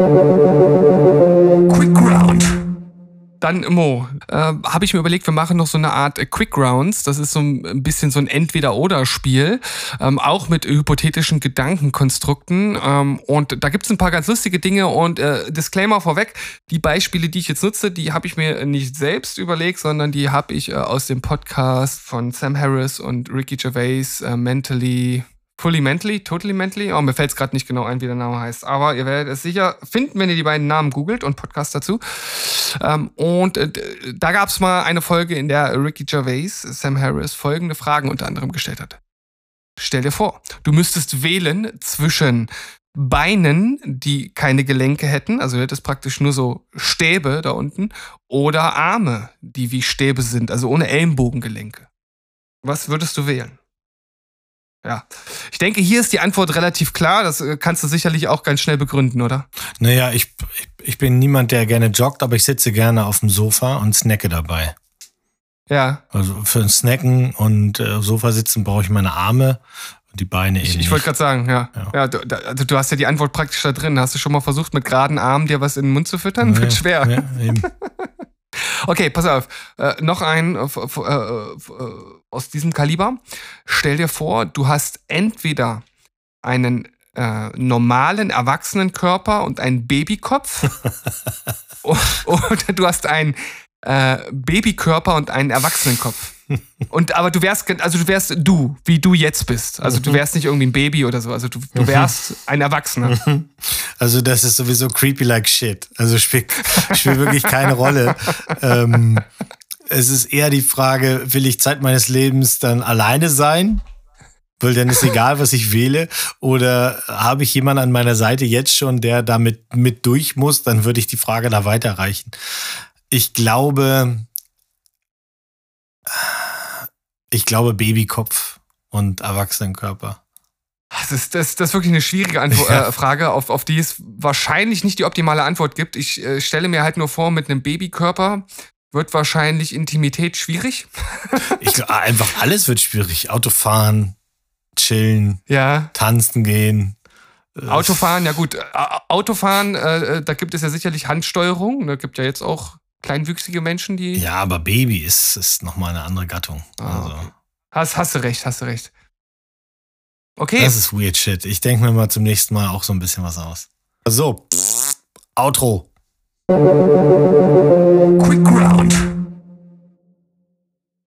Quick Round. Dann Mo, äh, habe ich mir überlegt, wir machen noch so eine Art äh, Quick Rounds. Das ist so ein bisschen so ein Entweder-Oder-Spiel, ähm, auch mit hypothetischen Gedankenkonstrukten. Ähm, und da gibt es ein paar ganz lustige Dinge. Und äh, Disclaimer vorweg: Die Beispiele, die ich jetzt nutze, die habe ich mir nicht selbst überlegt, sondern die habe ich äh, aus dem Podcast von Sam Harris und Ricky Gervais, äh, Mentally Fully Mentally, Totally Mentally. Oh, mir fällt es gerade nicht genau ein, wie der Name heißt. Aber ihr werdet es sicher finden, wenn ihr die beiden Namen googelt und Podcast dazu. Ähm, und äh, da gab es mal eine Folge, in der Ricky Gervais, Sam Harris, folgende Fragen unter anderem gestellt hat. Stell dir vor, du müsstest wählen zwischen Beinen, die keine Gelenke hätten, also hättest praktisch nur so Stäbe da unten, oder Arme, die wie Stäbe sind, also ohne Ellenbogengelenke. Was würdest du wählen? Ja. Ich denke, hier ist die Antwort relativ klar. Das äh, kannst du sicherlich auch ganz schnell begründen, oder? Naja, ich, ich bin niemand, der gerne joggt, aber ich sitze gerne auf dem Sofa und snacke dabei. Ja. Also für ein Snacken und äh, Sofa sitzen brauche ich meine Arme und die Beine Ich, eben. ich wollte gerade sagen, ja. Ja. ja. du, also du hast ja die Antwort praktisch da drin. Hast du schon mal versucht, mit geraden Armen dir was in den Mund zu füttern? Ja, Wird schwer. Ja, eben. Okay, pass auf. Äh, noch ein äh, äh, äh, aus diesem Kaliber. Stell dir vor, du hast entweder einen äh, normalen Erwachsenenkörper und einen Babykopf oder du hast einen äh, Babykörper und einen Erwachsenenkopf. Und aber du wärst, also du wärst du, wie du jetzt bist. Also du wärst nicht irgendwie ein Baby oder so. Also du, du wärst ein Erwachsener. Also das ist sowieso creepy like shit. Also spielt spielt wirklich keine Rolle. Ähm, es ist eher die Frage, will ich Zeit meines Lebens dann alleine sein? Weil dann ist egal, was ich wähle. Oder habe ich jemanden an meiner Seite jetzt schon, der damit mit durch muss? Dann würde ich die Frage da weiterreichen. Ich glaube, ich glaube Babykopf und Erwachsenenkörper. Das ist, das, das ist wirklich eine schwierige Antwo Ja. äh, Frage, auf, auf die es wahrscheinlich nicht die optimale Antwort gibt. Ich äh, stelle mir halt nur vor, mit einem Babykörper wird wahrscheinlich Intimität schwierig. Ich glaube, einfach alles wird schwierig. Autofahren, chillen, Ja. tanzen gehen. Äh, Autofahren, ja gut. Autofahren, äh, äh, da gibt es ja sicherlich Handsteuerung. Da gibt ja jetzt auch kleinwüchsige Menschen, die. Ja, aber Baby ist, ist nochmal eine andere Gattung. Ah, Also, okay. Hast, hast du recht, hast du recht. Okay. das ist weird shit. Ich denke mir mal zum nächsten Mal auch so ein bisschen was aus. So, Outro. Quick Round.